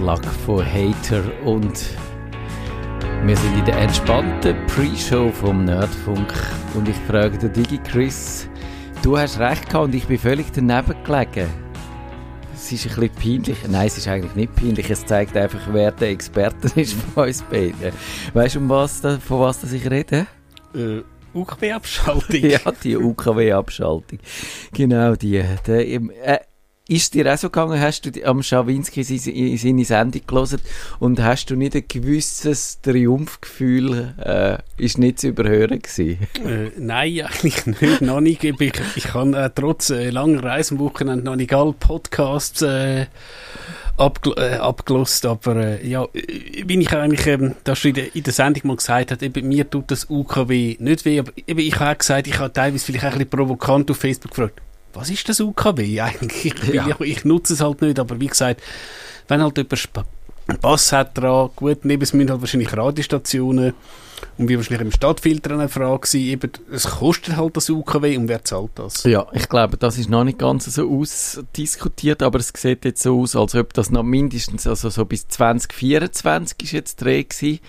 Luck von Hater und wir sind in der entspannten Pre-Show vom Nerdfunk und ich frage den Digi Chris, du hast recht gehabt und ich bin völlig daneben gelegen. Es ist ein bisschen peinlich. Nein, es ist eigentlich nicht peinlich. Es zeigt einfach, wer der Experte ist von uns beiden. Weißt du, um was von was ich rede? Äh, UKW-Abschaltung. ja, die UKW-Abschaltung. Genau, die. Der, äh, ist dir auch so gegangen, hast du am Schawinski seine Sendung gelesen und hast du nicht ein gewisses Triumphgefühl, äh, ist nicht zu überhören gewesen? Äh, nein, eigentlich nicht, noch nicht. Ich, ich habe äh, trotz äh, langer Reise am Wochenende noch nicht alle Podcasts äh, abgel äh, abgelost, aber äh, ja, wie ich eigentlich ähm, das schon in der, in der Sendung mal gesagt habe, eben, mir tut das UKW nicht weh, aber eben, ich habe auch gesagt, ich habe teilweise vielleicht ein bisschen provokant auf Facebook gefragt, was ist das UKW eigentlich? Ich, ja. ich, ich, nutze es halt nicht, aber wie gesagt, wenn halt jemand Pass hat dran, gut, neben es müssen halt wahrscheinlich Radiostationen und wie wahrscheinlich im Stadtfilter eine Frage war, eben, es kostet halt das UKW und wer zahlt das? Ja, ich glaube, das ist noch nicht ganz so ausdiskutiert, aber es sieht jetzt so aus, als ob das noch mindestens, also so bis 2024 ist jetzt Dreh gewesen.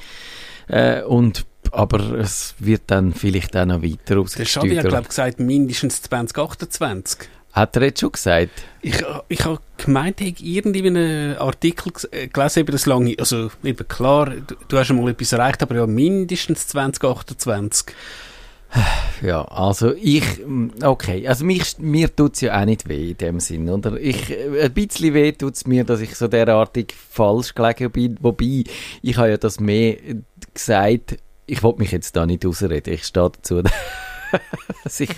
Äh, und aber es wird dann vielleicht auch noch weiter ausgesteuert. Der Schabi hat, glaube ich, gesagt, mindestens 2028. Hat er jetzt schon gesagt? Ich, ich habe gemeint, ich habe irgendwie einen Artikel äh, gelesen über das lange, also eben klar, du, du hast schon mal etwas erreicht, aber ja mindestens 2028. Ja, also ich, okay, also mich, mir tut es ja auch nicht weh in dem Sinn, oder? Ich, äh, ein bisschen weh tut es mir, dass ich so derartig falsch gelegen bin, wobei, ich habe ja das mehr gesagt, ich wollte mich jetzt da nicht ausreden, ich stehe dazu, dass, ich,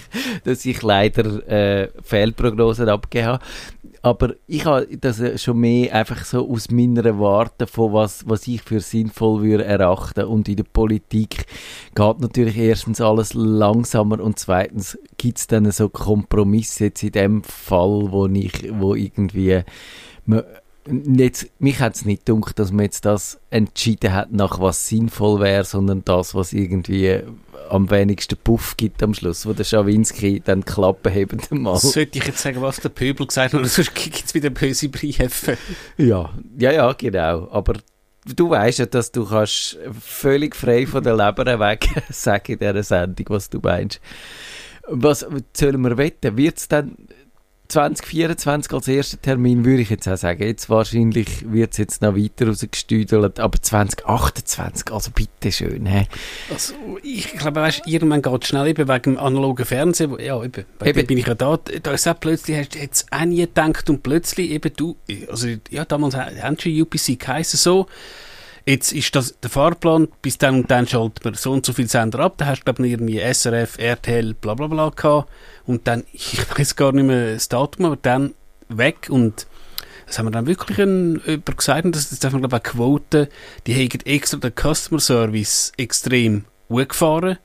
dass ich leider äh, Fehlprognosen abgegeben habe. Aber ich habe das schon mehr einfach so aus meiner Warte von was, was ich für sinnvoll würde erachten. Und in der Politik geht natürlich erstens alles langsamer und zweitens gibt es dann so Kompromisse jetzt in dem Fall, wo ich, wo irgendwie jetzt, mich hat es nicht gedacht, dass man jetzt das entschieden hat, nach was sinnvoll wäre, sondern das, was irgendwie am wenigsten Puff gibt am Schluss, wo der Schawinski dann die Klappe hebt mal. Sollte ich jetzt sagen, was der Pöbel gesagt hat, oder sonst gibt es wieder böse Briefe. Ja, ja, ja, genau. Aber du weißt ja, dass du kannst völlig frei von der Leber weg sagen in dieser Sendung, was du meinst. Was sollen wir wetten? Wird es dann 2024 als erster Termin würde ich jetzt auch sagen. Jetzt wahrscheinlich wird es jetzt noch weiter rausgestüdelt, aber 2028, also bitte schön. He. Also ich glaube, weißt, irgendwann geht es schnell eben wegen dem analogen Fernsehen. Wo, ja, eben, eben. bin ich ja da. Da ist auch plötzlich, hast du jetzt auch nie gedacht und plötzlich eben du, also ja, damals haben schon UPC geheißen so, Jetzt ist das der Fahrplan, bis dann und dann schaltet man so und so viele Sender ab. Da hast du, glaube ich, irgendwie SRF, RTL, bla bla bla gehabt. Und dann, ich weiß gar nicht mehr das Datum, aber dann weg und das haben wir dann wirklich ein, jemand gesagt, und das, das darf man glaube ich auch quoten, die haben extra den Customer Service extrem hochgefahren.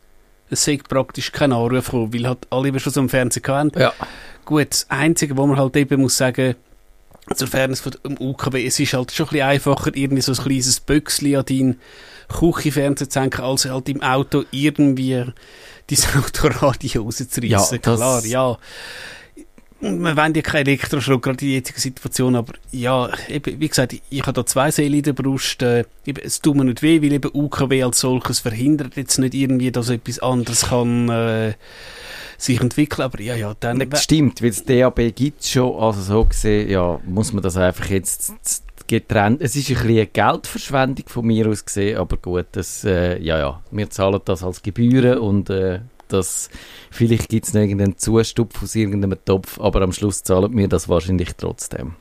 Es sagt praktisch kein Anruf gekommen, weil halt alle schon so im Fernsehen hatten. Ja. Gut, das Einzige, wo man halt eben muss sagen, zur Fairness von dem UKW, es ist halt schon ein bisschen einfacher, irgendwie so ein kleines Büchsli an deinen Küchenfernseher zu hängen, als halt im Auto irgendwie dein Autoradio rauszureissen. Ja, Klar, ja. Wir wollen ja keinen Elektroschrott, gerade in der jetzigen Situation, aber ja, eben, wie gesagt, ich, ich habe da zwei Seelen in der Brust. Äh, eben, es tut mir nicht weh, weil eben UKW als solches verhindert jetzt nicht irgendwie, dass etwas anderes kann... Äh, sich entwickeln. Aber ja, ja, dann... Das stimmt, weil das DAB gibt es schon, also so gesehen, ja, muss man das einfach jetzt getrennt. Es ist ein bisschen eine Geldverschwendung von mir aus gesehen, aber gut, das, äh, ja, ja, wir zahlen das als Gebühren und äh, das, vielleicht gibt es noch irgendeinen Zustupf aus irgendeinem Topf, aber am Schluss zahlen wir das wahrscheinlich trotzdem.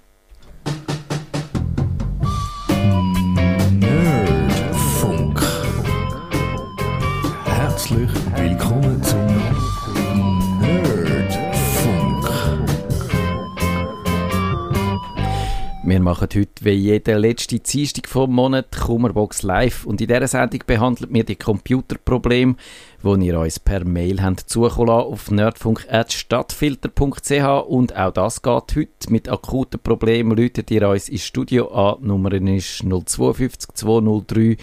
Machen heute wie jede letzte Dienstag vom Monat Kummerbox live und in dieser Sendung behandelt wir die Computerprobleme, die ihr uns per Mail habt zukommen auf nerdfunk.stadtfilter.ch und auch das geht heute. Mit akuten Problemen läutet ihr uns ins Studio an. Die Nummer ist 052 203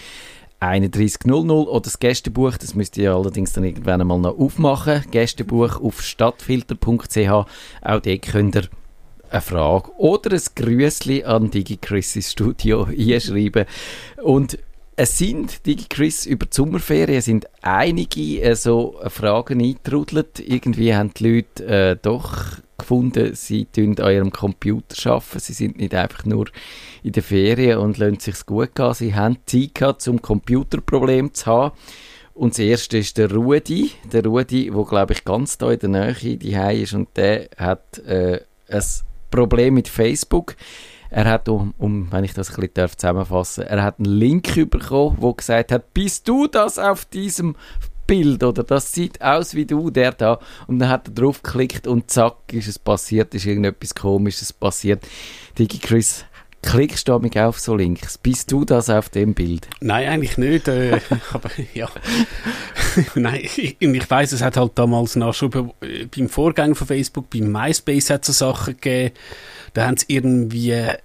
3100 oder das Gästebuch, das müsst ihr allerdings dann irgendwann einmal noch aufmachen. Gästebuch auf stadtfilter.ch, auch dort könnt ihr eine Frage oder ein Grüßli an DigiChris Studio einschreiben. Und es sind, DigiChris, über die Sommerferien sind einige äh, so Fragen eingetrudelt. Irgendwie haben die Leute äh, doch gefunden, sie tun an ihrem Computer arbeiten. Sie sind nicht einfach nur in der Ferien und lassen sich gut gehen. Sie haben Zeit gehabt, um Computerproblem zu haben. Und das erste ist der Rudi. Der Rudi, der, glaube ich, ganz da in der Nähe die ist und der hat äh, ein Problem mit Facebook. Er hat, um, um, wenn ich das ein bisschen zusammenfassen darf, er hat einen Link bekommen, wo gesagt hat, bist du das auf diesem Bild oder das sieht aus wie du, der da. Und dann hat er drauf geklickt und zack, ist es passiert, ist irgendetwas komisches passiert. Digi Chris klickst du mich auf so Links. Bist du das auf dem Bild? Nein, eigentlich nicht. Äh, aber ja. Nein, ich, ich weiß, es hat halt damals nach schon beim Vorgang von Facebook, beim MySpace hat es so Sachen gegeben. Da haben sie irgendwie, äh,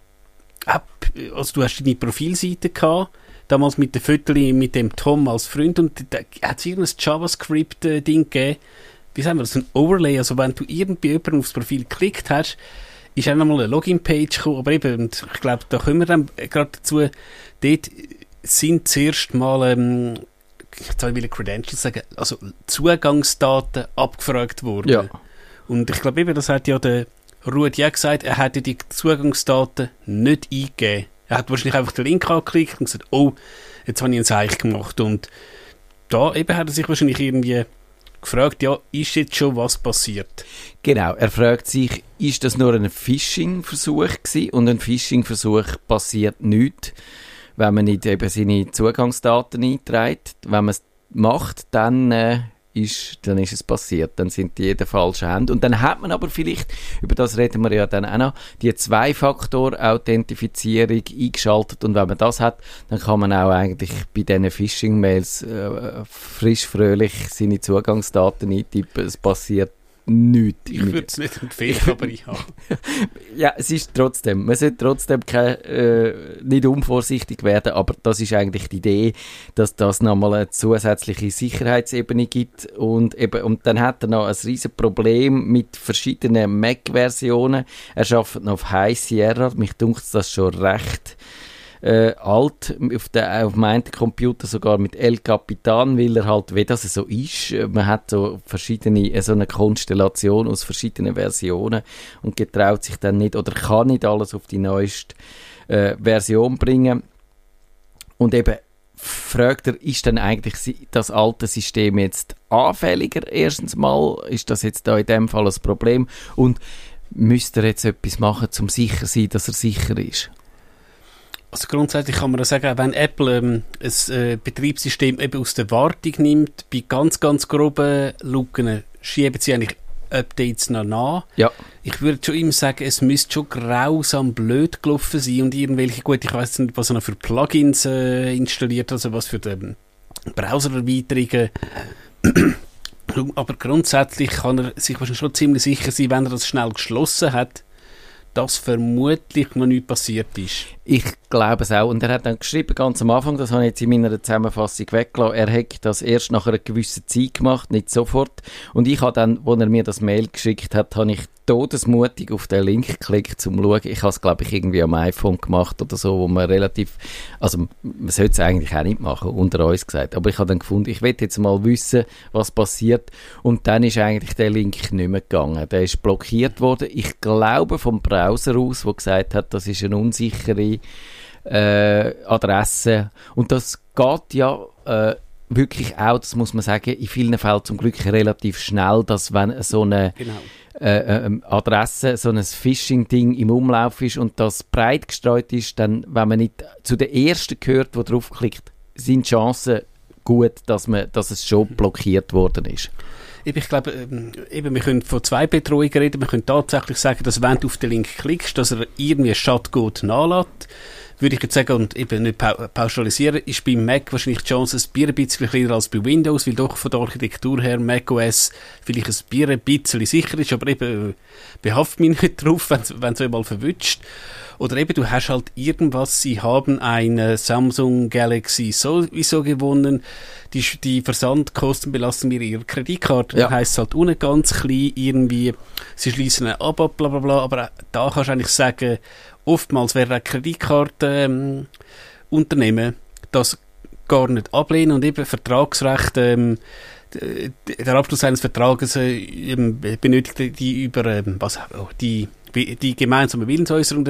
also du hast deine Profilseite gehabt, damals mit der Viertel mit dem Tom als Freund und da hat es irgendein JavaScript-Ding gegeben. Wie sagen wir das? Ein Overlay. Also wenn du irgendwie jemanden aufs Profil geklickt hast, ist auch nochmal eine Login-Page gekommen, aber eben, und ich glaube, da kommen wir dann gerade dazu, dort sind zuerst mal, ähm, ich will Credentials sagen, also Zugangsdaten abgefragt worden. Ja. Und ich glaube eben, das hat ja der Rudi auch gesagt, er hätte die Zugangsdaten nicht eingegeben. Er hat wahrscheinlich einfach den Link angeklickt und gesagt, oh, jetzt habe ich ein Zeichen gemacht. Und da eben hat er sich wahrscheinlich irgendwie gefragt, ja, ist jetzt schon was passiert? Genau, er fragt sich, ist das nur ein Phishing-Versuch gewesen? Und ein Phishing-Versuch passiert nicht, wenn man nicht eben seine Zugangsdaten einträgt. Wenn man es macht, dann äh, ist, dann ist es passiert. Dann sind die in der falschen Hand. Und dann hat man aber vielleicht, über das reden wir ja dann auch noch, die Zwei-Faktor-Authentifizierung eingeschaltet. Und wenn man das hat, dann kann man auch eigentlich bei diesen Phishing-Mails äh, frisch, fröhlich seine Zugangsdaten eintippen. Es passiert nichts. Ich würde es nicht empfehlen, aber ich habe. ja, es ist trotzdem, man sollte trotzdem kein, äh, nicht unvorsichtig werden, aber das ist eigentlich die Idee, dass das nochmal eine zusätzliche Sicherheitsebene gibt und eben, und dann hat er noch ein riesen Problem mit verschiedenen Mac-Versionen. Er arbeitet noch auf High Sierra, mich dunkt das schon recht äh, alt, auf, der, auf meinem Computer sogar mit El Capitan, weil er halt, wie das so ist, äh, man hat so verschiedene, äh, so eine Konstellation aus verschiedenen Versionen und getraut sich dann nicht oder kann nicht alles auf die neueste äh, Version bringen. Und eben fragt er, ist denn eigentlich das alte System jetzt anfälliger? Erstens mal, ist das jetzt da in dem Fall ein Problem? Und müsste er jetzt etwas machen, um sicher zu sein, dass er sicher ist? Also grundsätzlich kann man sagen, wenn Apple ähm, ein äh, Betriebssystem eben aus der Wartung nimmt, bei ganz, ganz groben Lücken schieben sie eigentlich Updates noch nach. Ja. Ich würde schon immer sagen, es müsste schon grausam blöd gelaufen sein und irgendwelche, gut, ich weiß nicht, was er noch für Plugins äh, installiert, also was für die Browser-Erweiterungen. Aber grundsätzlich kann er sich wahrscheinlich schon ziemlich sicher sein, wenn er das schnell geschlossen hat, dass vermutlich noch nicht passiert ist. Ich glaube es auch. Und er hat dann geschrieben, ganz am Anfang, das habe ich jetzt in meiner Zusammenfassung weggelassen, er hätte das erst nach einer gewissen Zeit gemacht, nicht sofort. Und ich habe dann, als er mir das Mail geschickt hat, habe ich todesmutig auf den Link geklickt, zum zu schauen. Ich habe es, glaube ich, irgendwie am iPhone gemacht oder so, wo man relativ, also man sollte es eigentlich auch nicht machen, unter uns gesagt. Aber ich habe dann gefunden, ich will jetzt mal wissen, was passiert. Und dann ist eigentlich der Link nicht mehr gegangen. Der ist blockiert worden. Ich glaube vom Browser aus, wo gesagt hat, das ist eine unsichere äh, Adresse. Und das geht ja äh, wirklich auch, das muss man sagen, in vielen Fällen zum Glück relativ schnell, dass wenn so eine genau äh, äh, Adresse, so ein Phishing-Ding im Umlauf ist und das breit gestreut ist, dann, wenn man nicht zu der ersten gehört, der draufklickt, sind die Chancen gut, dass, man, dass es schon blockiert worden ist. Ich glaube, ähm, eben, wir können von zwei Bedrohungen reden. Wir können tatsächlich sagen, dass wenn du auf den Link klickst, dass er irgendwie Schadcode nachlässt würde ich jetzt sagen, und eben nicht pauschalisieren, ist beim Mac wahrscheinlich die Chance ein bisschen kleiner als bei Windows, weil doch von der Architektur her macOS vielleicht ein bisschen sicher ist, aber eben behaftet mich nicht drauf, wenn es einmal verwünscht. Oder eben, du hast halt irgendwas, sie haben eine Samsung Galaxy sowieso gewonnen, die, die Versandkosten belasten mir ihre Kreditkarte. Ja. Das heisst halt unten ganz klein irgendwie, sie schließen ein Abo, bla bla bla, aber da kannst du eigentlich sagen, oftmals werden auch Kreditkartenunternehmen ähm, das gar nicht ablehnen und eben Vertragsrecht ähm, der Abschluss eines Vertrages äh, benötigt die über ähm, was, oh, die, die gemeinsame Willensäußerung.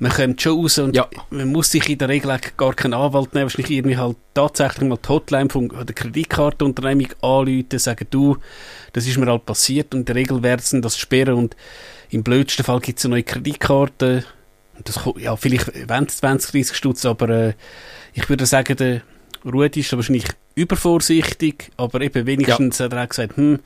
Man kommt schon raus und ja. man muss sich in der Regel gar keinen Anwalt nehmen, wahrscheinlich irgendwie halt tatsächlich mal die Hotline von der Kreditkartenunternehmung anrufen, sagen, du, das ist mir halt passiert und in der Regel werden sie das sperren und im blödsten Fall gibt es eine neue Kreditkarte. Das, ja, vielleicht 20, 20 30 Stutz, aber äh, ich würde sagen, der Rudi ist wahrscheinlich übervorsichtig, aber eben wenigstens ja. hat er auch gesagt, hm,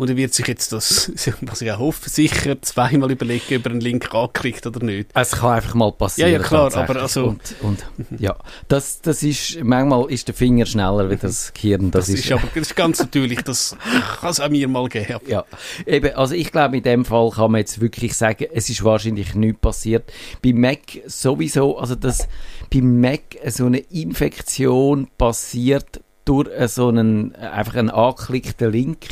und er wird sich jetzt das, was ich auch hoffe, sicher zweimal überlegen, ob er einen Link anklickt oder nicht. Es kann einfach mal passieren. Ja, ja, klar, aber also... Und, und, ja, das, das ist, manchmal ist der Finger schneller wie das Gehirn. Das, das ist, ist, aber das ist ganz natürlich, das kann es auch mir mal geben. Ja, eben, also ich glaube, in dem Fall kann man jetzt wirklich sagen, es ist wahrscheinlich nichts passiert. Bei Mac sowieso, also dass bei Mac so eine Infektion passiert, durch so einen, einfach einen angeklickten Link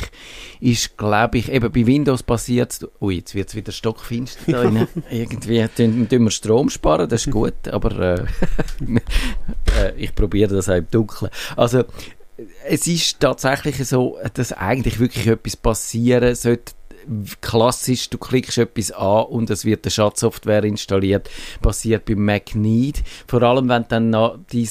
ist, glaube ich, eben bei Windows passiert ui, jetzt wird es wieder stockfinster da rein. Irgendwie tun, tun wir Strom sparen, das ist gut, aber äh, äh, ich probiere das auch im Dunkeln. Also, es ist tatsächlich so, dass eigentlich wirklich etwas passieren sollte, klassisch, du klickst etwas an und es wird eine Schadsoftware installiert, passiert beim Mac nicht. Vor allem, wenn du dann noch dein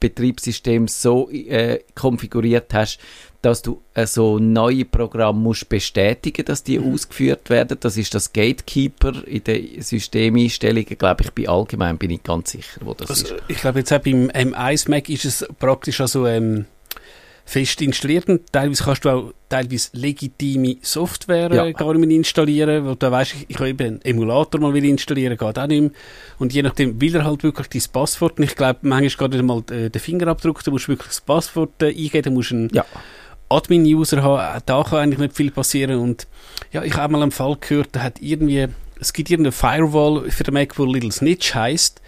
Betriebssystem so äh, konfiguriert hast, dass du äh, so neue Programme musst bestätigen, dass die mhm. ausgeführt werden. Das ist das Gatekeeper in den Systemeinstellungen, glaube ich, bei allgemein bin ich ganz sicher, wo das also, ist. Ich glaube jetzt auch beim M1 Mac ist es praktisch also ähm, fest installiert und teilweise kannst du auch teilweise legitime Software ja. Äh, gar nicht mehr installieren, weil du weißt, ich, ich will eben einen Emulator mal wieder installieren, geht auch nicht mehr. Und je nachdem will er halt wirklich dein Passwort und ich glaube, manchmal geht nicht mal äh, den Fingerabdruck, du musst wirklich das Passwort äh, eingeben, du musst einen ja. Admin-User haben, da kann eigentlich nicht viel passieren und ja, ich habe mal einen Fall gehört, da hat irgendwie, es gibt irgendeine Firewall für den Mac, wo Little Snitch heißt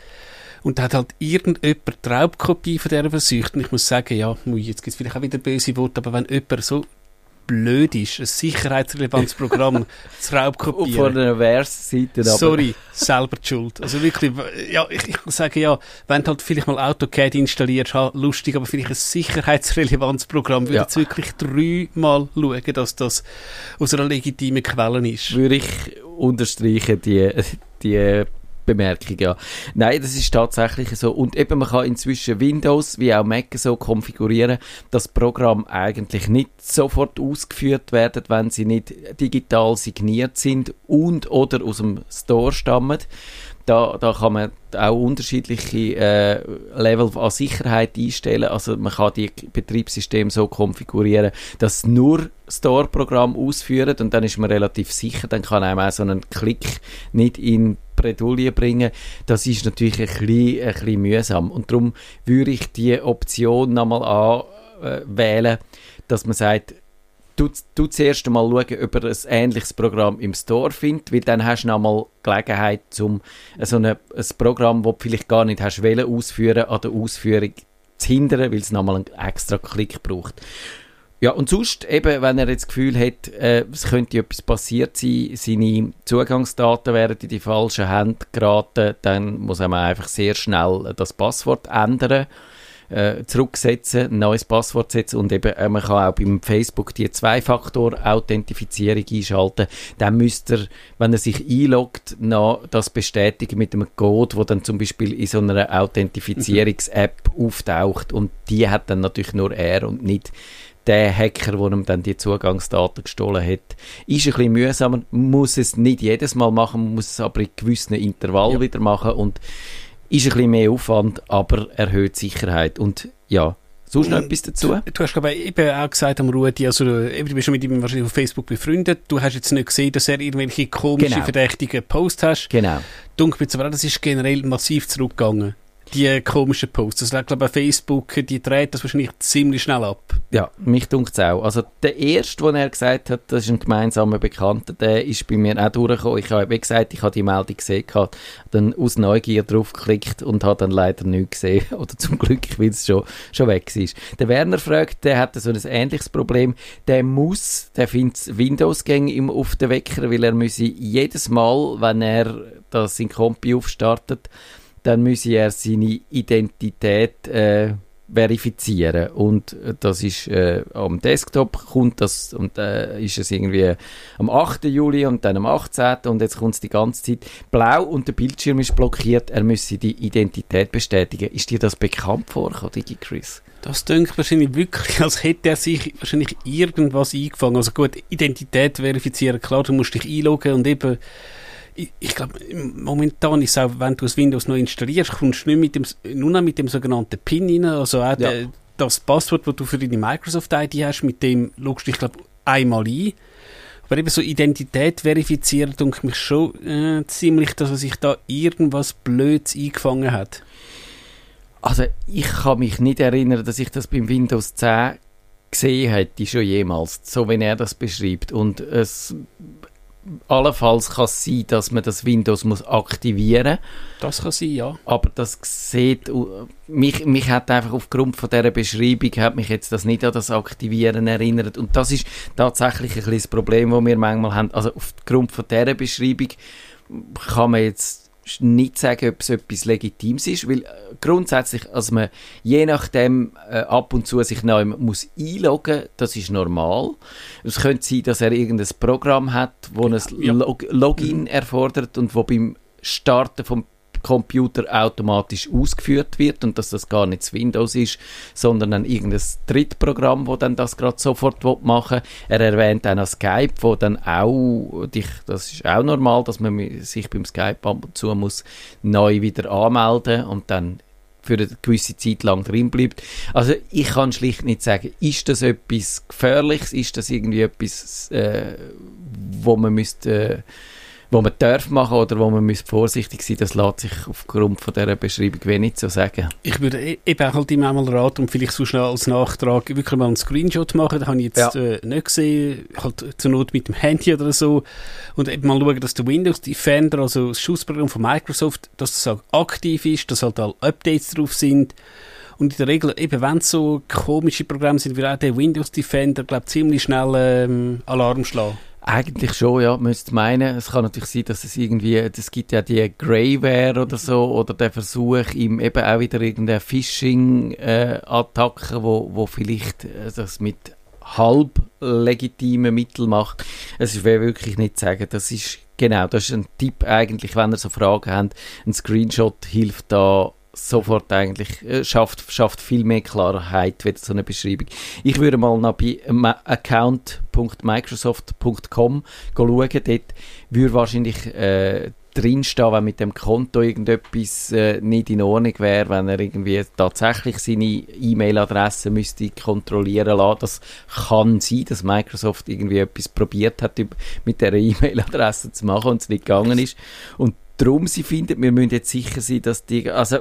und da hat halt irgendjemand die Raubkopie von dieser versucht. Und ich muss sagen, ja, jetzt gibt es vielleicht auch wieder böse Worte, aber wenn jemand so blöd ist, ein sicherheitsrelevantes Programm zu Raubkopieren. Von der Vers-Seite Sorry, selber die Schuld. Also wirklich, ja, ich, ich muss sagen, ja, wenn du halt vielleicht mal AutoCAD installierst, ha, lustig, aber vielleicht ein sicherheitsrelevantes Programm, würde ja. jetzt wirklich dreimal schauen, dass das aus einer legitimen Quelle ist. Würde ich unterstreichen, die, die Bemerkung, ja. Nein, das ist tatsächlich so. Und eben, man kann inzwischen Windows wie auch Mac so konfigurieren, dass Programm eigentlich nicht sofort ausgeführt werden, wenn sie nicht digital signiert sind und oder aus dem Store stammen. Da, da kann man auch unterschiedliche äh, Level an Sicherheit einstellen. Also man kann die Betriebssysteme so konfigurieren, dass nur Store-Programm ausführen und dann ist man relativ sicher. Dann kann einem auch so einen Klick nicht in Bredouille bringen. Das ist natürlich ein bisschen, ein bisschen mühsam. Und darum würde ich die Option nochmal anwählen, dass man sagt, du, du zuerst einmal schauen, ob er ein ähnliches Programm im Store findet, weil dann hast du nochmal Gelegenheit, um so eine, ein Programm, das du vielleicht gar nicht hast wollen, ausführen, an der Ausführung zu hindern, weil es nochmal einen extra Klick braucht. Ja, und sonst eben, wenn er jetzt das Gefühl hat, äh, es könnte etwas passiert sein, seine Zugangsdaten wären in die falschen Hände geraten, dann muss man einfach sehr schnell das Passwort ändern äh, zurücksetzen, ein neues Passwort setzen und eben, äh, man kann auch beim Facebook die Zwei-Faktor-Authentifizierung einschalten. Dann müsste er, wenn er sich einloggt, noch das bestätigen mit einem Code, wo dann zum Beispiel in so einer Authentifizierungs-App auftaucht und die hat dann natürlich nur er und nicht der Hacker, der ihm dann die Zugangsdaten gestohlen hat. Ist ein bisschen mühsam, muss es nicht jedes Mal machen, man muss es aber in gewissen Intervall ja. wieder machen und ist ein bisschen mehr Aufwand, aber erhöht Sicherheit. Und ja, Sonst noch etwas dazu? Du, du hast glaube ich eben auch gesagt am Rudi, also du bist schon mit ihm wahrscheinlich auf Facebook befreundet, du hast jetzt nicht gesehen, dass er irgendwelche komischen, genau. verdächtigen Posts hast. Genau. Dunkel aber das ist generell massiv zurückgegangen. Die komischen Posts. Also, ich glaube, Facebook, die dreht das wahrscheinlich ziemlich schnell ab. Ja, mich dunkt es auch. Also der erste, den er gesagt hat, das ist ein gemeinsamer Bekannter, der ist bei mir auch durchgekommen. Ich habe, gesagt, ich habe die Meldung gesehen, gehabt, dann aus Neugier draufgeklickt und habe dann leider nichts gesehen. Oder zum Glück, weil es schon, schon weg ist. Der Werner fragt, der hat so ein ähnliches Problem. Der muss, der findet Windows-Gänge auf den Wecker, weil er müsse jedes Mal, wenn er das in Kompi aufstartet, dann müsse er seine Identität äh, verifizieren und äh, das ist äh, am Desktop kommt das und äh, ist es irgendwie am 8. Juli und dann am 18. und jetzt kommt es die ganze Zeit blau und der Bildschirm ist blockiert, er müsse die Identität bestätigen. Ist dir das bekannt vorgekommen, Digi Chris? Das denke wahrscheinlich wirklich, als hätte er sich wahrscheinlich irgendwas eingefangen. Also gut, Identität verifizieren, klar, du musst dich einloggen und eben ich, ich glaube, momentan ist es auch, wenn du das Windows noch installierst, kommst du nicht mit dem, nur noch mit dem sogenannten PIN rein, also auch ja. der, das Passwort, das du für deine Microsoft-ID hast, mit dem logst du dich, glaube einmal ein. Aber eben so Identität verifizieren, denke mich schon äh, ziemlich, dass er sich da irgendwas Blöds eingefangen hat. Also ich kann mich nicht erinnern, dass ich das beim Windows 10 gesehen hätte, schon jemals, so wie er das beschreibt. Und es allenfalls kann es sein, dass man das Windows muss aktivieren muss. Das kann sein, ja. Aber das sieht, mich, mich hat einfach aufgrund von dieser Beschreibung, hat mich jetzt das nicht an das Aktivieren erinnert. Und das ist tatsächlich ein bisschen das Problem, das wir manchmal haben. Also aufgrund von dieser Beschreibung kann man jetzt nicht sagen, ob es etwas Legitimes ist, weil äh, grundsätzlich, also man je nachdem äh, ab und zu sich neu muss einloggen, das ist normal. Es könnte sein, dass er irgendein Programm hat, wo ein ja. Log Login erfordert und wo beim Starten vom Computer automatisch ausgeführt wird und dass das gar nicht Windows ist, sondern ein irgendein Drittprogramm, wo dann das gerade sofort machen will. Er erwähnt auch noch Skype, wo dann auch, das ist auch normal, dass man sich beim Skype ab und zu muss neu wieder anmelden und dann für eine gewisse Zeit lang drin bleibt. Also ich kann schlicht nicht sagen, ist das etwas Gefährliches, ist das irgendwie etwas, äh, wo man müsste äh, wo man darf machen oder wo man müsste vorsichtig sein, das lässt sich aufgrund von dieser Beschreibung wenig so sagen. Ich würde e- eben halt immer mal raten und vielleicht so schnell als Nachtrag wirklich mal einen Screenshot machen, das habe ich jetzt ja. äh, nicht gesehen, halt zur Not mit dem Handy oder so und eben mal schauen, dass der Windows Defender, also das Schussprogramm von Microsoft, dass das auch aktiv ist, dass halt alle Updates drauf sind und in der Regel, eben wenn es so komische Programme sind, wie auch der Windows Defender, glaube ziemlich schnell ähm, Alarm schlagen. Eigentlich schon, ja, müsste meinen. Es kann natürlich sein, dass es irgendwie, es gibt ja die Greyware oder so, oder der Versuch, ihm eben auch wieder irgendeine Phishing-Attacke, wo, wo vielleicht äh, das mit halb legitimen Mitteln macht. Es wäre wirklich nicht zu sagen, das ist genau, das ist ein Tipp eigentlich, wenn ihr so Fragen habt. Ein Screenshot hilft da sofort eigentlich, äh, schafft, schafft viel mehr Klarheit, wie so eine Beschreibung. Ich würde mal nach bei account.microsoft.com schauen, dort würde wahrscheinlich äh, drinstehen, wenn mit dem Konto irgendetwas äh, nicht in Ordnung wäre, wenn er irgendwie tatsächlich seine E-Mail-Adresse müsste kontrollieren lassen. Das kann sein, dass Microsoft irgendwie etwas probiert hat, mit der E-Mail-Adresse zu machen und es nicht gegangen ist. Und darum sie finden, wir müssen jetzt sicher sein, dass die, also,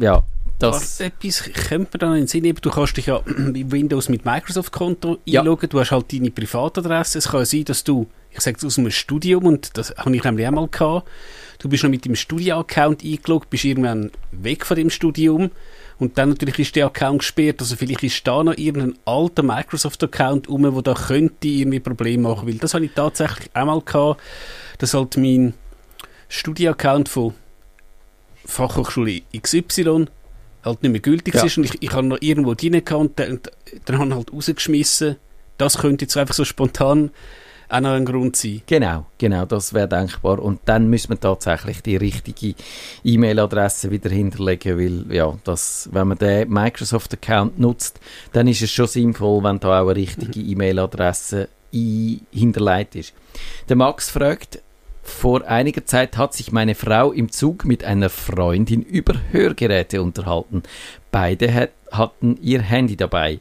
ja, das... etwas könnte man dann in den Sinn du kannst dich ja bei Windows mit Microsoft-Konto einloggen, ja. du hast halt deine Privatadresse, es kann sein, dass du, ich sage es aus einem Studium, und das habe ich nämlich auch mal gehabt, du bist noch mit dem Studio-Account eingeloggt, bist irgendwann weg von dem Studium, und dann natürlich ist der Account gesperrt, also vielleicht ist da noch irgendein alter Microsoft-Account rum, wo da könnte irgendwie Probleme machen, weil das habe ich tatsächlich einmal gehabt, dass halt mein Studieaccount von Fachhochschule XY halt nicht mehr gültig ja. ist und ich, ich habe noch irgendwo drin und dann habe ich halt rausgeschmissen. Das könnte jetzt einfach so spontan auch noch ein Grund sein. Genau, genau, das wäre denkbar. Und dann müssen wir tatsächlich die richtige E-Mail-Adresse wieder hinterlegen, weil ja, das, wenn man den Microsoft-Account nutzt, dann ist es schon sinnvoll, wenn da auch eine richtige mhm. E-Mail-Adresse hinterlegt ist. Der Max fragt, vor einiger Zeit hat sich meine Frau im Zug mit einer Freundin über Hörgeräte unterhalten. Beide hatten ihr Handy dabei.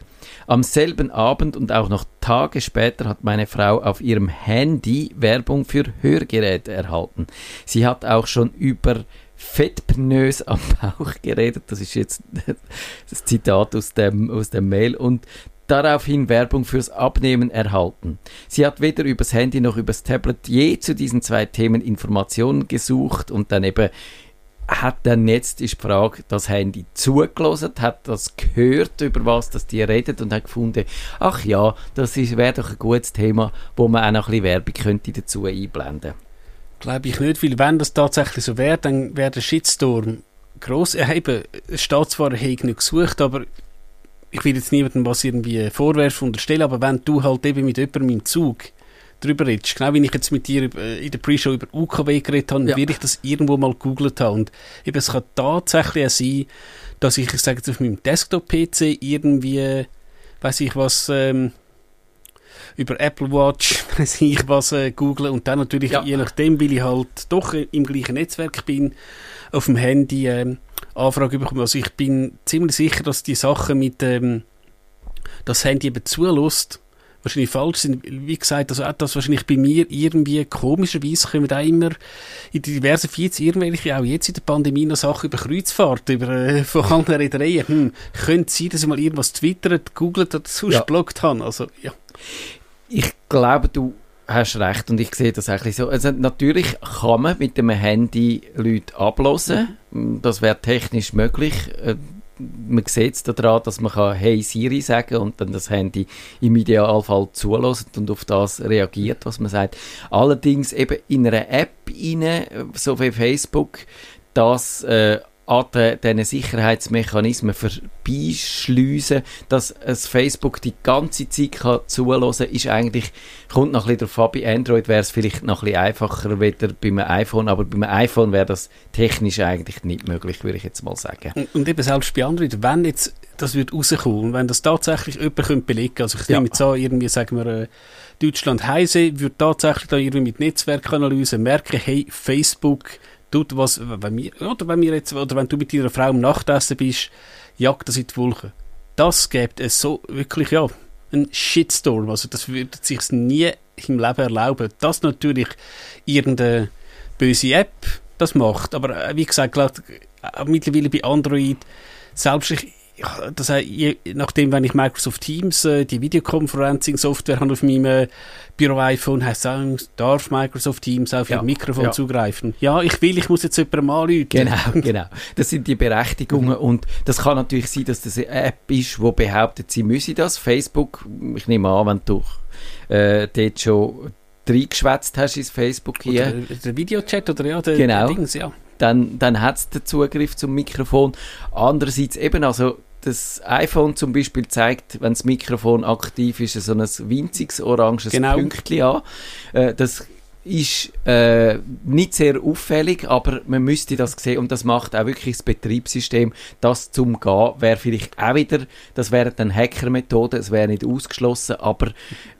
Am selben Abend und auch noch Tage später hat meine Frau auf ihrem Handy Werbung für Hörgeräte erhalten. Sie hat auch schon über fettpnös am Bauch geredet. Das ist jetzt das Zitat aus dem, aus dem Mail. Und daraufhin Werbung fürs Abnehmen erhalten. Sie hat weder übers Handy noch übers Tablet je zu diesen zwei Themen Informationen gesucht und dann eben hat dann jetzt die Frage, das Handy zugelassen, hat das gehört, über was das die redet und hat gefunden, ach ja, das wäre doch ein gutes Thema, wo man auch noch ein bisschen Werbung könnte dazu einblenden. Glaube ich nicht, weil wenn das tatsächlich so wäre, dann wäre der Shitstorm gross. Eben, es steht zwar, er nicht gesucht, aber ich will jetzt niemandem was irgendwie vorwerfen unterstellen, aber wenn du halt eben mit jemandem im Zug drüber redest, genau wie ich jetzt mit dir in der Pre-Show über UKW geredet habe, ja. werde ich das irgendwo mal gegoogelt haben. Und eben, es kann tatsächlich auch sein, dass ich, ich sage jetzt auf meinem Desktop-PC irgendwie, weiß ich was, ähm, über Apple Watch, weiß ich was, äh, google und dann natürlich, ja. je nachdem, weil ich halt doch im gleichen Netzwerk bin, auf dem Handy ähm, Anfrage bekommen. Also ich bin ziemlich sicher, dass die Sachen mit ähm, das Handy eben zulässt, wahrscheinlich falsch sind. Wie gesagt, also auch das wahrscheinlich bei mir irgendwie komischerweise kommen da immer in diversen Feeds irgendwelche, auch jetzt in der Pandemie, noch Sachen über Kreuzfahrt, über äh, von anderen Reedereien. Hm, könnte sein, dass ich mal irgendwas twittert, googelt oder sonst ja. bloggt habe. Also, ja. Ich glaube, du hast recht und ich sehe das eigentlich so. Also natürlich kann man mit dem Handy Leute ablosen. Das wäre technisch möglich. Äh, man sieht es daran, dass man kann Hey Siri sagen und dann das Handy im Idealfall zulässt und auf das reagiert, was man sagt. Allerdings eben in einer App rein, so wie Facebook, das äh, an diesen Sicherheitsmechanismen vorbeischliessen, dass es Facebook die ganze Zeit kann zulassen ist eigentlich, kommt noch ein bisschen darauf an, bei Android wäre es vielleicht noch ein bisschen einfacher wieder beim iPhone, aber beim iPhone wäre das technisch eigentlich nicht möglich, würde ich jetzt mal sagen. Und, und eben selbst bei Android, wenn jetzt das wird rauskommen, wenn das tatsächlich jemand könnte belegen, also ich ja. nehme jetzt an, irgendwie sagen wir, äh, Deutschland Heise würde tatsächlich da irgendwie mit Netzwerkanalyse merken, hey, Facebook tut was, wenn wir, oder wenn wir jetzt, oder wenn du mit deiner Frau im Nachtessen bist, jagt das in die Wolken. Das gibt es so wirklich, ja, ein Shitstorm. Also das würde sich nie im Leben erlauben. dass natürlich irgendeine böse App das macht. Aber äh, wie gesagt, äh, mittlerweile bei Android, selbst ich, ja, das heißt, je nachdem, wenn ich Microsoft Teams, äh, die Videoconferencing-Software habe auf meinem äh, Büro-iPhone, heißt es darf Microsoft Teams auf ja, ihr Mikrofon ja. zugreifen? Ja, ich will, ich muss jetzt jemanden anrufen. Genau, genau. Das sind die Berechtigungen mhm. und das kann natürlich sein, dass das eine App ist, die behauptet, sie müsse das. Facebook, ich nehme an, wenn du äh, dort schon reingeschwätzt hast ins Facebook hier. Oder der Videochat oder ja, der, genau. der Dings, ja dann, dann hat es den Zugriff zum Mikrofon. Andererseits eben, also das iPhone zum Beispiel zeigt, wenn das Mikrofon aktiv ist, so ein winziges oranges genau. Pünktchen an. Äh, das ist äh, nicht sehr auffällig, aber man müsste das sehen und das macht auch wirklich das Betriebssystem. Das zum Gehen wäre vielleicht auch wieder, das wäre dann Hackermethode, es wäre nicht ausgeschlossen, aber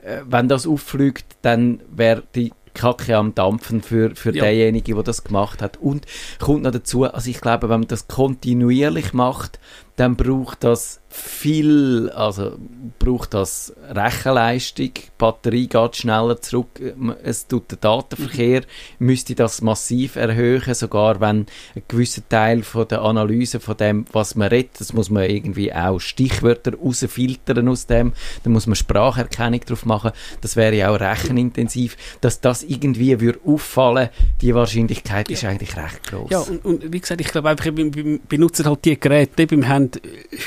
äh, wenn das auffliegt, dann wäre die Kacke am Dampfen für, für ja. denjenigen, der das gemacht hat. Und kommt noch dazu, also ich glaube, wenn man das kontinuierlich macht, dann braucht das viel, also braucht das Rechenleistung, die Batterie geht schneller zurück, es tut der Datenverkehr, müsste das massiv erhöhen, sogar wenn ein gewisser Teil von der Analyse von dem, was man redet, das muss man irgendwie auch Stichwörter rausfiltern aus dem, dann muss man Spracherkennung drauf machen, das wäre ja auch rechenintensiv, dass das irgendwie würde auffallen, die Wahrscheinlichkeit ja. ist eigentlich recht groß. Ja, und, und, wie gesagt, ich glaube einfach, wir benutzen halt die Geräte, wir haben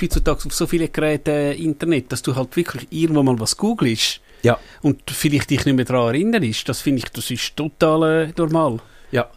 heutzutage auf so viele Geräte Internet, dass du halt wirklich irgendwo mal was googelst ja. und vielleicht dich nicht mehr daran erinnerst. Das finde ich, das ist total äh, normal. Ja.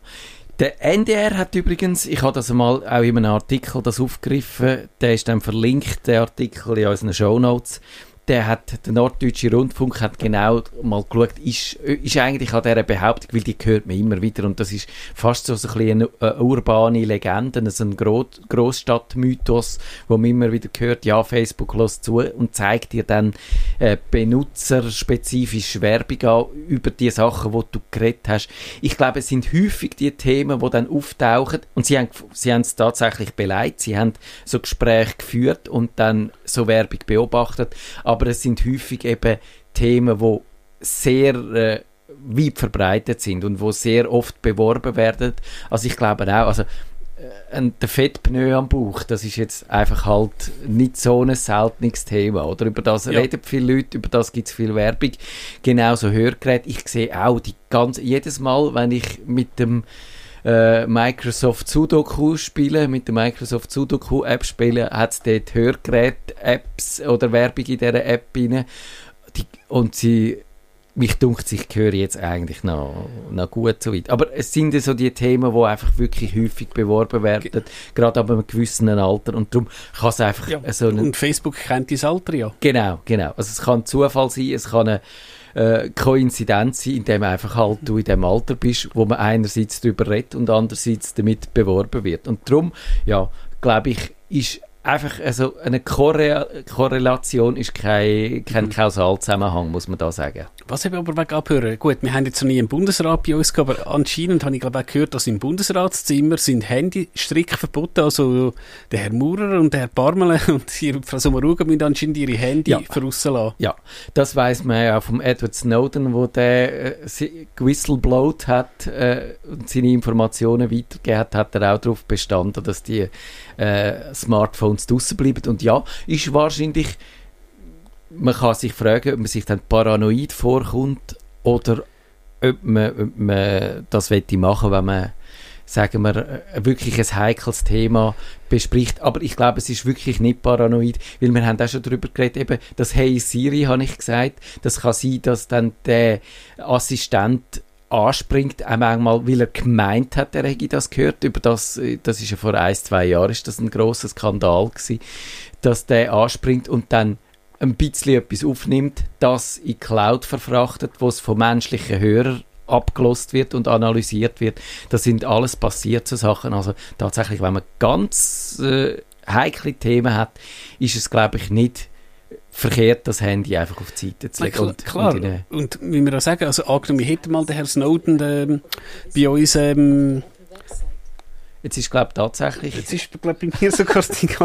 Der NDR hat übrigens, ich habe das mal auch in einem Artikel das aufgegriffen, der ist dann verlinkt, der Artikel in unseren Show Notes der hat, der Norddeutsche Rundfunk hat genau mal geschaut, ist, ist eigentlich an dieser Behauptung, weil die hört man immer wieder und das ist fast so, ein eine, eine urbane Legende, also ein Gro Großstadtmythos, wo man immer wieder hört, ja, Facebook lässt zu und zeigt dir dann äh, benutzerspezifisch Werbung an über die Sachen, die du geredet hast. Ich glaube, es sind häufig die Themen, die dann auftauchen und sie haben, sie haben es tatsächlich beleidigt, sie haben so Gespräche geführt und dann so Werbung beobachtet, aber es sind häufig eben Themen, die sehr äh, weit verbreitet sind und wo sehr oft beworben werden. Also ich glaube auch, also ein, der Fettpneu am Bauch, das ist jetzt einfach halt nicht so ein seltenes Thema, oder? Über das ja. reden viele Leute, über das gibt es viel Werbung. Genauso Hörgeräte. Ich sehe auch die ganze, jedes Mal, wenn ich mit dem äh, Microsoft Sudoku spiele, mit der Microsoft Sudoku App spiele, hat es dort Hörgerät-Apps oder Werbung in dieser App rein. Die, und sie mich dunkt, ich höre jetzt eigentlich noch, noch gut so weit. Aber es sind so die Themen, die einfach wirklich häufig beworben werden, gerade ab einem gewissen Alter. Und darum kann es einfach ja, so eine, Und Facebook kennt das Alter ja. Genau, genau. Also es kann Zufall sein, es kann eine äh, Koinzidenz sein, indem einfach halt du in dem Alter bist, wo man einerseits darüber redet und andererseits damit beworben wird. Und darum, ja, glaube ich, ist einfach, also eine Korre Korrelation ist kein, kein mhm. Kausalzusammenhang, muss man da sagen. Was habe ich aber wegen abhören? Gut, wir haben jetzt noch nie einen Bundesrat bei uns gehabt, aber anscheinend habe ich glaube auch gehört, dass im Bundesratszimmer sind Handy strikt verboten, also der Herr Maurer und der Herr Barmele und die Frau Sommaruga müssen anscheinend ihre Handy ja. verrauslassen. Ja, das weiß man ja vom Edward Snowden, wo der äh, gewisselblowt hat äh, und seine Informationen weitergegeben hat, hat er auch darauf bestanden, dass die äh, Smartphones draussen bleiben. Und ja, ist wahrscheinlich, man kann sich fragen, ob man sich dann paranoid vorkommt oder ob man, ob man das machen wenn man sagen wir, wirklich ein heikles Thema bespricht. Aber ich glaube, es ist wirklich nicht paranoid, weil wir haben auch schon darüber geredet, eben das Hey Siri, habe ich gesagt, das kann sein, dass dann der Assistent anspringt, auch manchmal, weil er gemeint hat, er hätte das gehört. Über das, das ist ja vor ein, zwei Jahren ist das ein grosser Skandal gewesen, dass der anspringt und dann ein bisschen etwas aufnimmt, das in Cloud verfrachtet, wo es von menschlichen Hörern abgelost wird und analysiert wird. Das sind alles passierte Sachen. Also tatsächlich, wenn man ganz äh, heikle Themen hat, ist es, glaube ich, nicht verkehrt, das Handy einfach auf die Seite zu legen. Nein, klar, und, und, und, wie wir auch sagen, also angenommen, wir hätten mal den Herrn Snowden ähm, bei uns... Ähm, Jetzt ist, glaube ich, tatsächlich... Jetzt ist, glaube ich, bei mir sogar das Ding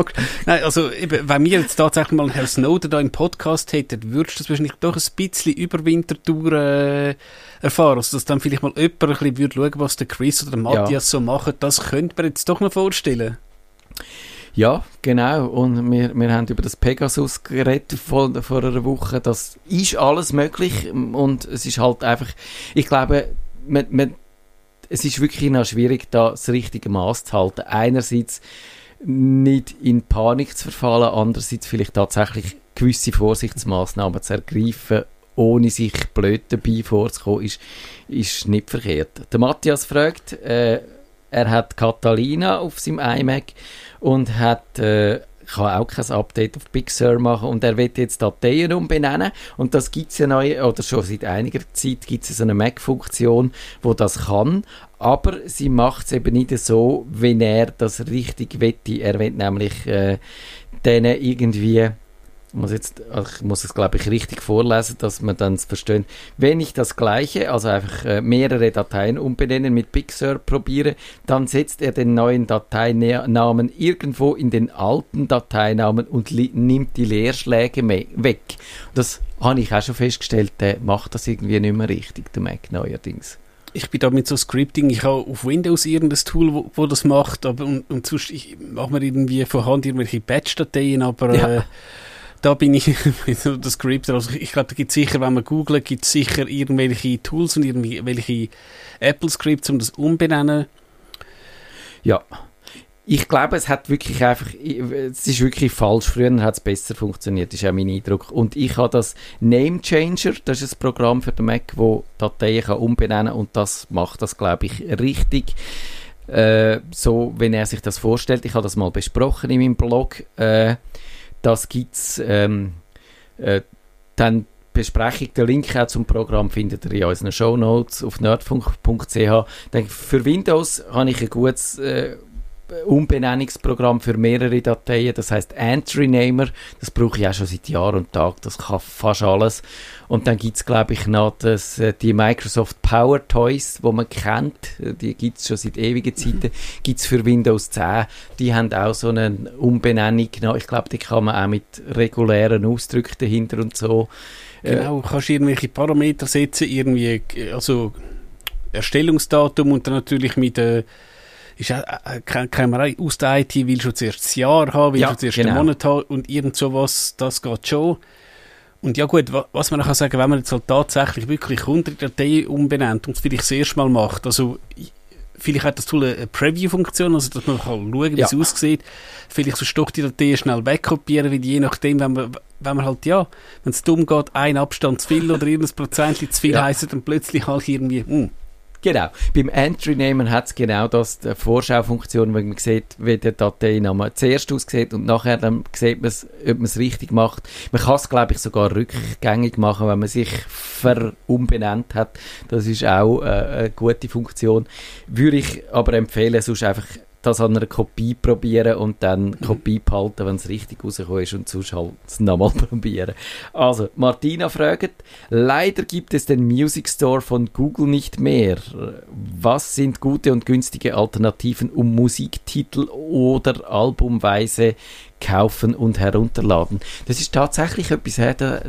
Nein, also, eben, wenn wir jetzt tatsächlich mal einen Herrn Snowden da im Podcast hätten, würdest du das wahrscheinlich doch ein bisschen über Winterthur äh, erfahren. Also, dass dann vielleicht mal jemand ein bisschen würde schauen, was der Chris oder der Matthias ja. so machen. Das könnte man jetzt doch noch vorstellen. Ja, genau. Und wir, wir haben über das Pegasus geredet vor, vor einer Woche. Das ist alles möglich. Und es ist halt einfach, ich glaube, man, man, es ist wirklich noch schwierig, da das richtige Maß zu halten. Einerseits nicht in Panik zu verfallen, andererseits vielleicht tatsächlich gewisse Vorsichtsmaßnahmen zu ergreifen, ohne sich blöd dabei vorzukommen, ist, ist nicht verkehrt. Der Matthias fragt, äh, er hat Catalina auf seinem iMac und hat äh, kann auch kein Update auf Big Sur machen und er wird jetzt Dateien umbenennen und das gibt es ja neu, oder schon seit einiger Zeit gibt es eine Mac-Funktion, wo das kann, aber sie macht es eben nicht so, wenn er das richtig wette. Er will nämlich äh, denen irgendwie muss jetzt, ich muss es glaube ich richtig vorlesen, dass man dann verstehen. Wenn ich das gleiche, also einfach äh, mehrere Dateien umbenennen mit Sur probiere, dann setzt er den neuen Dateinamen irgendwo in den alten Dateinamen und nimmt die Leerschläge weg. Das habe ich auch schon festgestellt, der macht das irgendwie nicht mehr richtig, der Mac neuerdings ich bin da mit so Scripting, ich habe auf Windows irgendein Tool, wo, wo das macht, aber und, und sonst ich mache mir irgendwie von Hand irgendwelche Batch-Dateien, aber ja. äh, da bin ich das Script. Also ich glaube, da gibt sicher, wenn man googelt, gibt es sicher irgendwelche Tools und irgendwelche Apple-Scripts, um das umbenennen. Ja. Ich glaube, es hat wirklich einfach, es ist wirklich falsch. Früher hat es besser funktioniert, ist auch mein Eindruck. Und ich habe das Name Changer, das ist ein Programm für den Mac, wo Dateien kann umbenennen und das macht das, glaube ich, richtig. Äh, so, wenn er sich das vorstellt. Ich habe das mal besprochen in meinem Blog. Äh, das gibt es ähm, äh, dann Besprechung, der Link auch zum Programm findet ihr in unseren Show Notes auf nerdfunk.ch. Für Windows habe ich ein gutes äh, Umbenennungsprogramm für mehrere Dateien, das heißt Entry Namer, das brauche ich auch schon seit Jahr und Tag, das kann fast alles. Und dann gibt es, glaube ich, noch das, äh, die Microsoft Power Toys, wo man kennt, die gibt es schon seit ewigen Zeiten, gibt es für Windows 10, die haben auch so eine Umbenennung, ich glaube, die kann man auch mit regulären Ausdrücken dahinter und so. Äh, genau, kannst du irgendwelche Parameter setzen, irgendwie, also Erstellungsdatum und dann natürlich mit äh, ist auch, äh, kann man auch aus der IT, willst du zuerst das Jahr haben, willst Ja, du zuerst genau. den Monat haben und irgend sowas, das geht schon. Und ja gut, wa- was man kann sagen, wenn man jetzt halt tatsächlich wirklich 100 Dateien umbenennt und es vielleicht das erste Mal macht, also ich- vielleicht hat das Tool eine eine Preview-Funktion, also dass man kann schauen, wie Ja. es aussieht. Vielleicht so Stock die Dateien schnell wegkopieren, weil je nachdem, wenn man, wenn man halt, ja, wenn es dumm geht, ein Abstand zu viel oder irgendein Prozent zu viel Ja. heisst, dann plötzlich halt irgendwie, hm, Genau. Beim Entry-Nehmen hat es genau das, die Vorschaufunktion, wo man sieht, wie der Dateiname zuerst aussieht und nachher dann sieht man es, ob man es richtig macht. Man kann es, glaube ich, sogar rückgängig machen, wenn man sich verumbenannt hat. Das ist auch äh, eine gute Funktion. Würde ich aber empfehlen, sonst einfach das an einer Kopie probieren und dann die Kopie behalten, wenn es richtig rausgekommen ist und sonst halt es nochmal probieren. Also, Martina fragt, leider gibt es den Music Store von Google nicht mehr. Was sind gute und günstige Alternativen, um Musiktitel oder albumweise kaufen und herunterladen? Das ist tatsächlich etwas,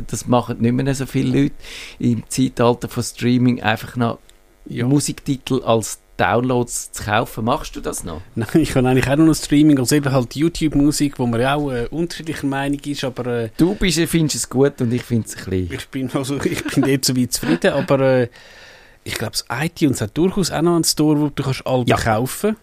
das machen nicht mehr so viele Leute im Zeitalter von Streaming, einfach noch Musiktitel als Downloads zu kaufen. Machst du das noch? Nein, ich kann eigentlich auch nur noch Streaming, also eben halt YouTube-Musik, wo man ja auch äh, unterschiedlicher Meinung ist, aber äh, Du bist, findest es gut und ich finde es ein bisschen... ich bin also ich bin dort so weit zufrieden, aber äh, ich glaube, das iTunes hat durchaus auch noch einen Store, wo du kannst Alben Ja. kaufen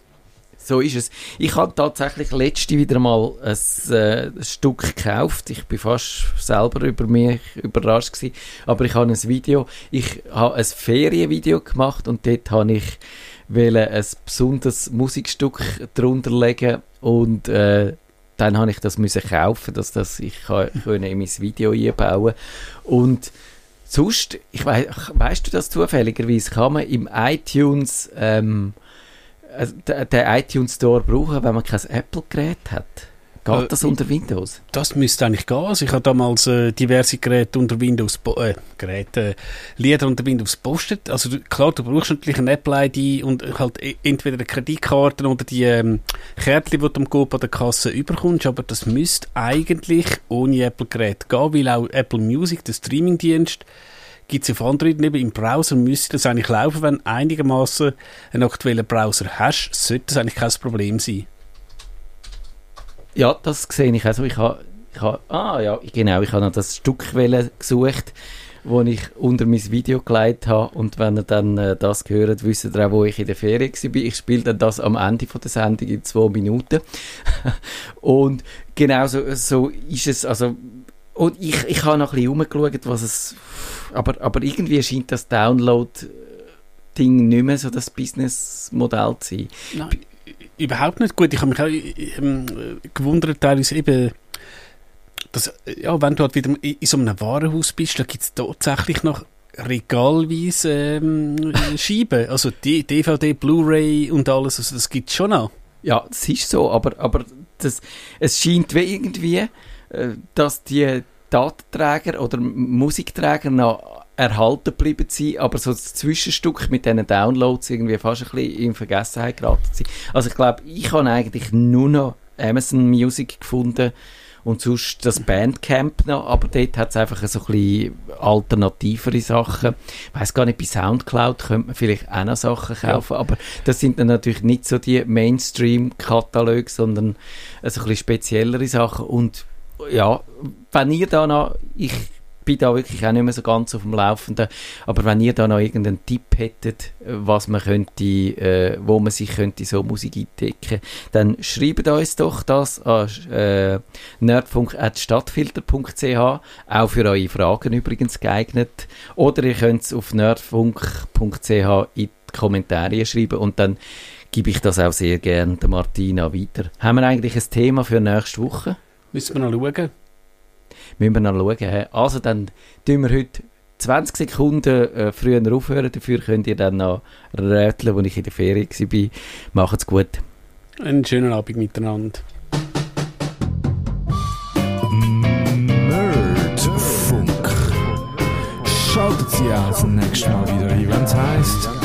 So ist es. Ich habe tatsächlich letzte wieder mal ein, äh, ein Stück gekauft. Ich bin fast selber über mich überrascht gewesen. Aber ich habe ein Video, ich habe ein Ferienvideo gemacht und dort habe ich wollte ein besonderes Musikstück drunter legen. Und äh, dann habe ich das müssen kaufen, dass das ich kann, können in mein Video einbauen. Und sonst, ich weiß, weißt du das zufälligerweise, kann man im iTunes ähm, also den, iTunes Store brauchen, wenn man kein Apple-Gerät hat? Geht Äh, das unter Windows? Das müsste eigentlich gehen. Also ich habe damals äh, diverse Geräte unter Windows, äh, Geräte, äh, Lieder unter Windows postet. Also du, klar, du brauchst natürlich eine Apple-ID und halt e- entweder eine Kreditkarte oder die ähm, Kärtchen, die du am Coop an der Kasse überkommst. Aber das müsste eigentlich ohne Apple-Gerät gehen, weil auch Apple Music, der Streamingdienst, gibt es auf Android eben im Browser, müsste das eigentlich laufen, wenn du einigermaßen einen aktuellen Browser hast, sollte das eigentlich kein Problem sein. Ja, das sehe ich also. Ich habe, ich habe, ah ja, genau, ich habe noch das Stück gesucht, wo ich unter mein Video gelegt habe und wenn ihr dann äh, das gehört, wisst ihr auch, wo ich in der Ferien war. Ich spiele dann das am Ende von der Sendung in zwei Minuten. und genau so, so ist es, also und ich, ich habe noch ein bisschen rumgeschaut, was es, aber, aber irgendwie scheint das Download-Ding nicht mehr so das Businessmodell zu sein. Nein, überhaupt nicht gut. Ich habe mich auch ähm, gewundert, teilweise eben, dass, ja, wenn du halt wieder in, in so einem Warenhaus bist, da gibt es tatsächlich noch regalweise ähm, Scheiben. Also die DVD, Blu-ray und alles, also das gibt es schon noch. Ja, das ist so, aber, aber das, es scheint wie irgendwie, äh, dass die Datenträger oder Musikträger noch erhalten geblieben sind, aber so das Zwischenstück mit diesen Downloads irgendwie fast ein bisschen in Vergessenheit geraten sind. Also ich glaube, ich habe eigentlich nur noch Amazon Music gefunden und sonst das Bandcamp noch, aber dort hat es einfach so ein bisschen alternativere Sachen. Ich weiss gar nicht, bei Soundcloud könnte man vielleicht auch noch Sachen kaufen, aber das sind dann natürlich nicht so die Mainstream-Kataloge, sondern so ein bisschen speziellere Sachen und ja, wenn ihr da noch, ich bin da wirklich auch nicht mehr so ganz auf dem Laufenden, aber wenn ihr da noch irgendeinen Tipp hättet, äh, was man könnte, äh, wo man sich könnte so Musik eindecken, dann schreibt uns doch das an äh, nerdfunk.stadtfilter.ch, auch für eure Fragen übrigens geeignet, oder ihr könnt es auf nerdfunk.ch in die Kommentare schreiben und dann gebe ich das auch sehr gerne der Martina weiter. Haben wir eigentlich ein Thema für nächste Woche? Müssen wir noch schauen. Müssen wir noch schauen. Also dann tun wir heute 20 Sekunden äh, früher aufhören. Dafür könnt ihr dann noch rätseln, wo ich in der Ferien war. Macht's gut. Einen schönen Abend miteinander. Nerdfunk. Schaltet Sie auch das nächste Mal wieder ein, wenn es heisst